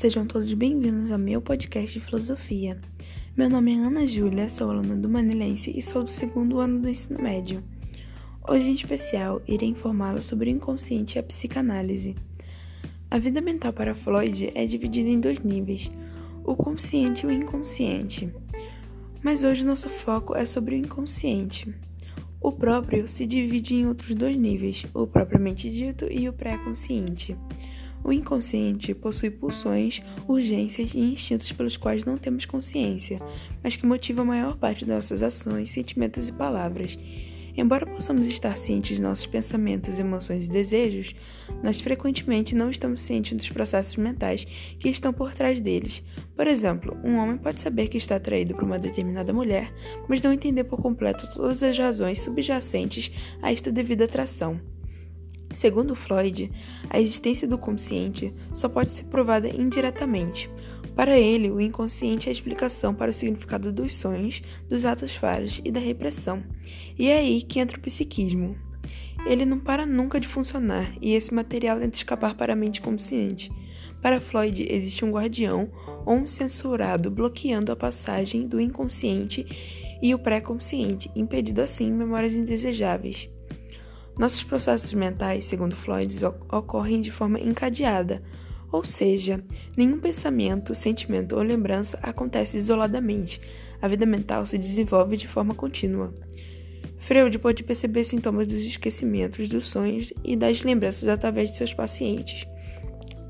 Sejam todos bem-vindos ao meu podcast de filosofia. Meu nome é Ana Júlia, sou aluna do Manilense e sou do segundo ano do ensino médio. Hoje, em especial, irei informá-lo sobre o inconsciente e a psicanálise. A vida mental para Freud é dividida em dois níveis, o consciente e o inconsciente. Mas hoje nosso foco é sobre o inconsciente. O próprio se divide em outros dois níveis, o propriamente dito e o pré-consciente. O inconsciente possui pulsões, urgências e instintos pelos quais não temos consciência, mas que motivam a maior parte das nossas ações, sentimentos e palavras. Embora possamos estar cientes de nossos pensamentos, emoções e desejos, nós frequentemente não estamos cientes dos processos mentais que estão por trás deles. Por exemplo, um homem pode saber que está atraído por uma determinada mulher, mas não entender por completo todas as razões subjacentes a esta devida atração. Segundo Freud, a existência do consciente só pode ser provada indiretamente. Para ele, o inconsciente é a explicação para o significado dos sonhos, dos atos falhos e da repressão. E é aí que entra o psiquismo. Ele não para nunca de funcionar e esse material tenta escapar para a mente consciente. Para Freud, existe um guardião ou um censurado bloqueando a passagem do inconsciente e o pré-consciente, impedindo assim memórias indesejáveis. Nossos processos mentais, segundo Freud, ocorrem de forma encadeada, ou seja, nenhum pensamento, sentimento ou lembrança acontece isoladamente. A vida mental se desenvolve de forma contínua. Freud pode perceber sintomas dos esquecimentos, dos sonhos e das lembranças através de seus pacientes.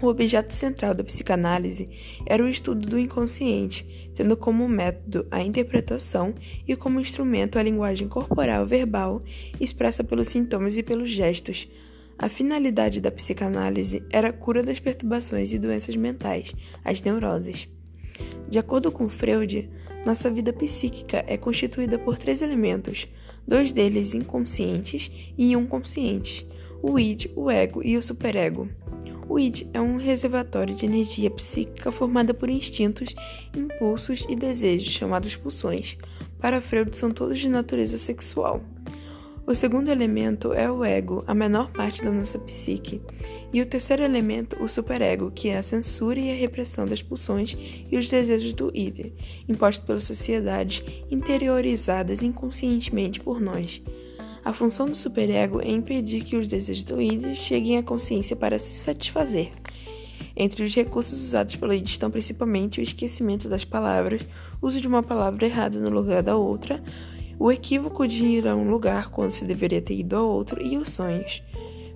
O objeto central da psicanálise era o estudo do inconsciente, tendo como método a interpretação e como instrumento a linguagem corporal verbal expressa pelos sintomas e pelos gestos. A finalidade da psicanálise era a cura das perturbações e doenças mentais, as neuroses. De acordo com Freud, nossa vida psíquica é constituída por três elementos, dois deles inconscientes e um consciente: o id, o ego e o superego. O id é um reservatório de energia psíquica formada por instintos, impulsos e desejos, chamados pulsões. Para Freud, são todos de natureza sexual. O segundo elemento é o ego, a menor parte da nossa psique. E o terceiro elemento, o superego, que é a censura e a repressão das pulsões e os desejos do id, impostos pelas sociedades, interiorizadas inconscientemente por nós. A função do superego é impedir que os desejos do id cheguem à consciência para se satisfazer. Entre os recursos usados pelo id estão principalmente o esquecimento das palavras, uso de uma palavra errada no lugar da outra, o equívoco de ir a um lugar quando se deveria ter ido a outro e os sonhos.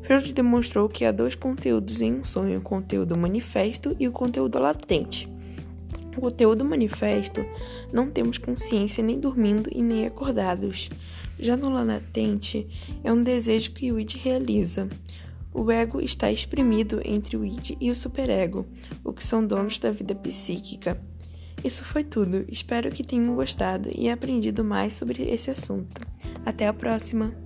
Freud demonstrou que há dois conteúdos em um sonho: o conteúdo manifesto e o conteúdo latente. O conteúdo manifesto não temos consciência nem dormindo e nem acordados. Já no latente, é um desejo que o id realiza. O ego está exprimido entre o id e o superego, o que são donos da vida psíquica. Isso foi tudo. Espero que tenham gostado e aprendido mais sobre esse assunto. Até a próxima!